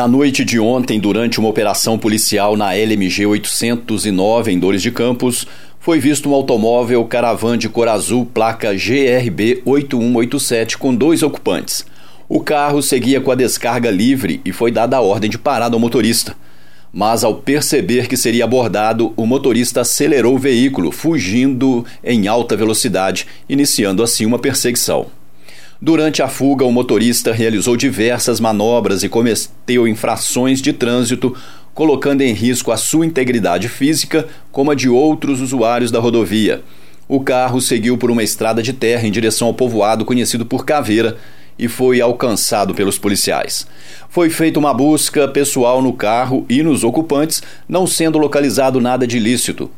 Na noite de ontem, durante uma operação policial na LMG 809 em Dores de Campos, foi visto um automóvel caravan de cor azul, placa GRB 8187, com dois ocupantes. O carro seguia com a descarga livre e foi dada a ordem de parada ao motorista. Mas ao perceber que seria abordado, o motorista acelerou o veículo, fugindo em alta velocidade, iniciando assim uma perseguição. Durante a fuga, o motorista realizou diversas manobras e cometeu infrações de trânsito, colocando em risco a sua integridade física, como a de outros usuários da rodovia. O carro seguiu por uma estrada de terra em direção ao povoado conhecido por Caveira e foi alcançado pelos policiais. Foi feita uma busca pessoal no carro e nos ocupantes, não sendo localizado nada de ilícito.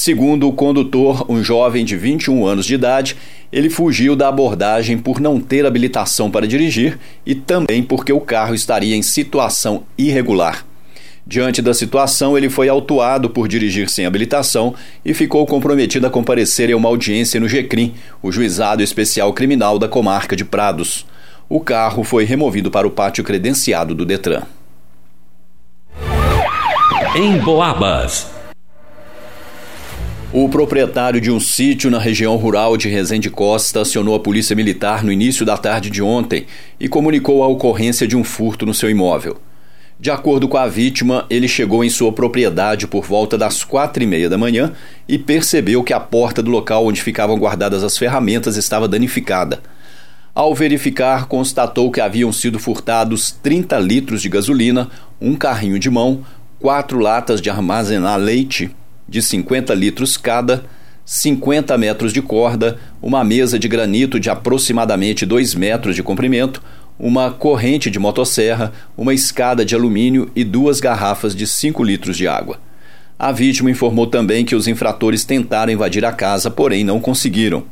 Segundo o condutor, um jovem de 21 anos de idade, ele fugiu da abordagem por não ter habilitação para dirigir e também porque o carro estaria em situação irregular. Diante da situação, ele foi autuado por dirigir sem habilitação e ficou comprometido a comparecer em uma audiência no GECRIM, o Juizado Especial Criminal da Comarca de Prados. O carro foi removido para o pátio credenciado do Detran. Em Boabas. O proprietário de um sítio na região rural de Resende Costa acionou a polícia militar no início da tarde de ontem e comunicou a ocorrência de um furto no seu imóvel. De acordo com a vítima, ele chegou em sua propriedade por volta das quatro e meia da manhã e percebeu que a porta do local onde ficavam guardadas as ferramentas estava danificada. Ao verificar, constatou que haviam sido furtados 30 litros de gasolina, um carrinho de mão, quatro latas de armazenar leite, de 50 litros cada, 50 metros de corda, uma mesa de granito de aproximadamente 2 metros de comprimento, uma corrente de motosserra, uma escada de alumínio e duas garrafas de 5 litros de água. A vítima informou também que os infratores tentaram invadir a casa, porém não conseguiram.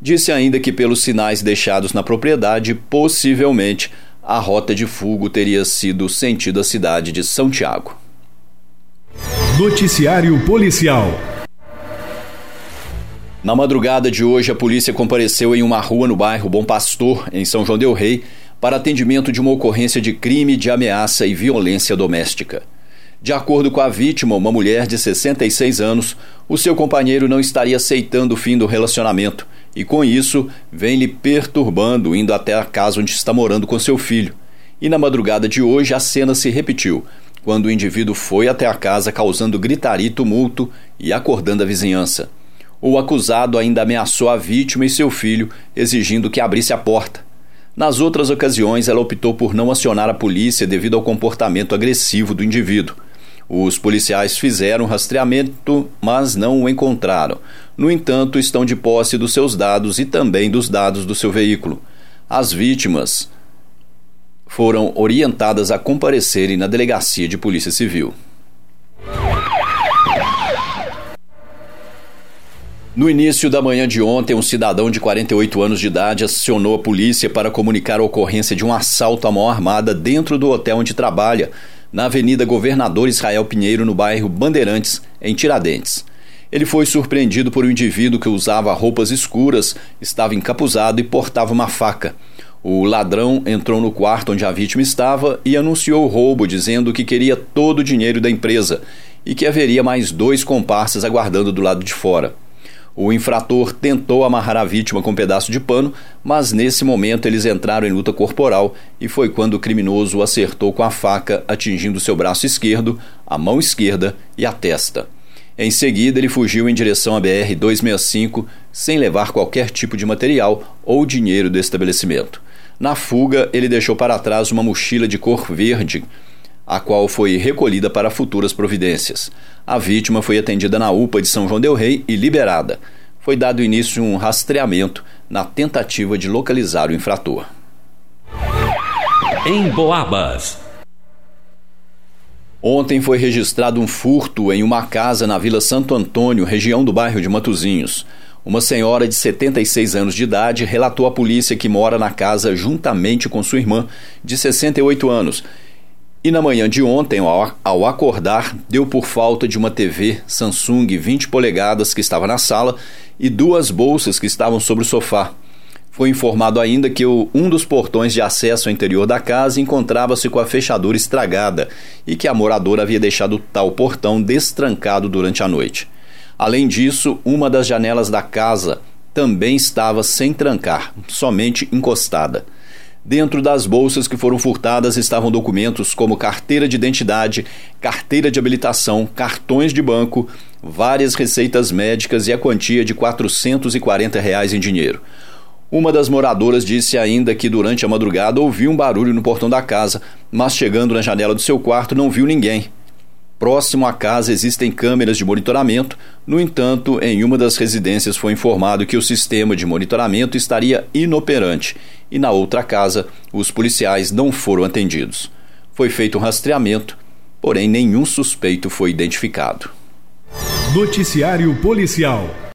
Disse ainda que, pelos sinais deixados na propriedade, possivelmente a rota de fuga teria sido sentido à cidade de São Tiago. Noticiário Policial. Na madrugada de hoje, a polícia compareceu em uma rua no bairro Bom Pastor, em São João Del Rei, para atendimento de uma ocorrência de crime de ameaça e violência doméstica. De acordo com a vítima, uma mulher de 66 anos, o seu companheiro não estaria aceitando o fim do relacionamento e, com isso, vem lhe perturbando, indo até a casa onde está morando com seu filho. E na madrugada de hoje, a cena se repetiu quando o indivíduo foi até a casa causando gritaria e tumulto e acordando a vizinhança. O acusado ainda ameaçou a vítima e seu filho, exigindo que abrisse a porta. Nas outras ocasiões, ela optou por não acionar a polícia devido ao comportamento agressivo do indivíduo. Os policiais fizeram rastreamento, mas não o encontraram. No entanto, estão de posse dos seus dados e também dos dados do seu veículo. As vítimas foram orientadas a comparecerem na delegacia de Polícia Civil. No início da manhã de ontem, um cidadão de 48 anos de idade acionou a polícia para comunicar a ocorrência de um assalto à mão armada dentro do hotel onde trabalha, na Avenida Governador Israel Pinheiro, no bairro Bandeirantes, em Tiradentes. Ele foi surpreendido por um indivíduo que usava roupas escuras, estava encapuzado e portava uma faca. O ladrão entrou no quarto onde a vítima estava e anunciou o roubo, dizendo que queria todo o dinheiro da empresa e que haveria mais dois comparsas aguardando do lado de fora. O infrator tentou amarrar a vítima com um pedaço de pano, mas nesse momento eles entraram em luta corporal e foi quando o criminoso o acertou com a faca, atingindo seu braço esquerdo, a mão esquerda e a testa. Em seguida, ele fugiu em direção à BR-265 sem levar qualquer tipo de material ou dinheiro do estabelecimento. Na fuga, ele deixou para trás uma mochila de cor verde, a qual foi recolhida para futuras providências. A vítima foi atendida na UPA de São João Del Rei e liberada. Foi dado início um rastreamento na tentativa de localizar o infrator. Em Boabas. Ontem foi registrado um furto em uma casa na Vila Santo Antônio, região do bairro de Matozinhos. Uma senhora de 76 anos de idade relatou à polícia que mora na casa juntamente com sua irmã, de 68 anos. E na manhã de ontem, ao acordar, deu por falta de uma TV Samsung 20 polegadas que estava na sala e duas bolsas que estavam sobre o sofá. Foi informado ainda que um dos portões de acesso ao interior da casa encontrava-se com a fechadura estragada e que a moradora havia deixado tal portão destrancado durante a noite. Além disso, uma das janelas da casa também estava sem trancar, somente encostada. Dentro das bolsas que foram furtadas estavam documentos como carteira de identidade, carteira de habilitação, cartões de banco, várias receitas médicas e a quantia de 440 reais em dinheiro. Uma das moradoras disse ainda que durante a madrugada ouviu um barulho no portão da casa, mas chegando na janela do seu quarto não viu ninguém. Próximo à casa existem câmeras de monitoramento, no entanto, em uma das residências foi informado que o sistema de monitoramento estaria inoperante e na outra casa os policiais não foram atendidos. Foi feito um rastreamento, porém nenhum suspeito foi identificado. Noticiário Policial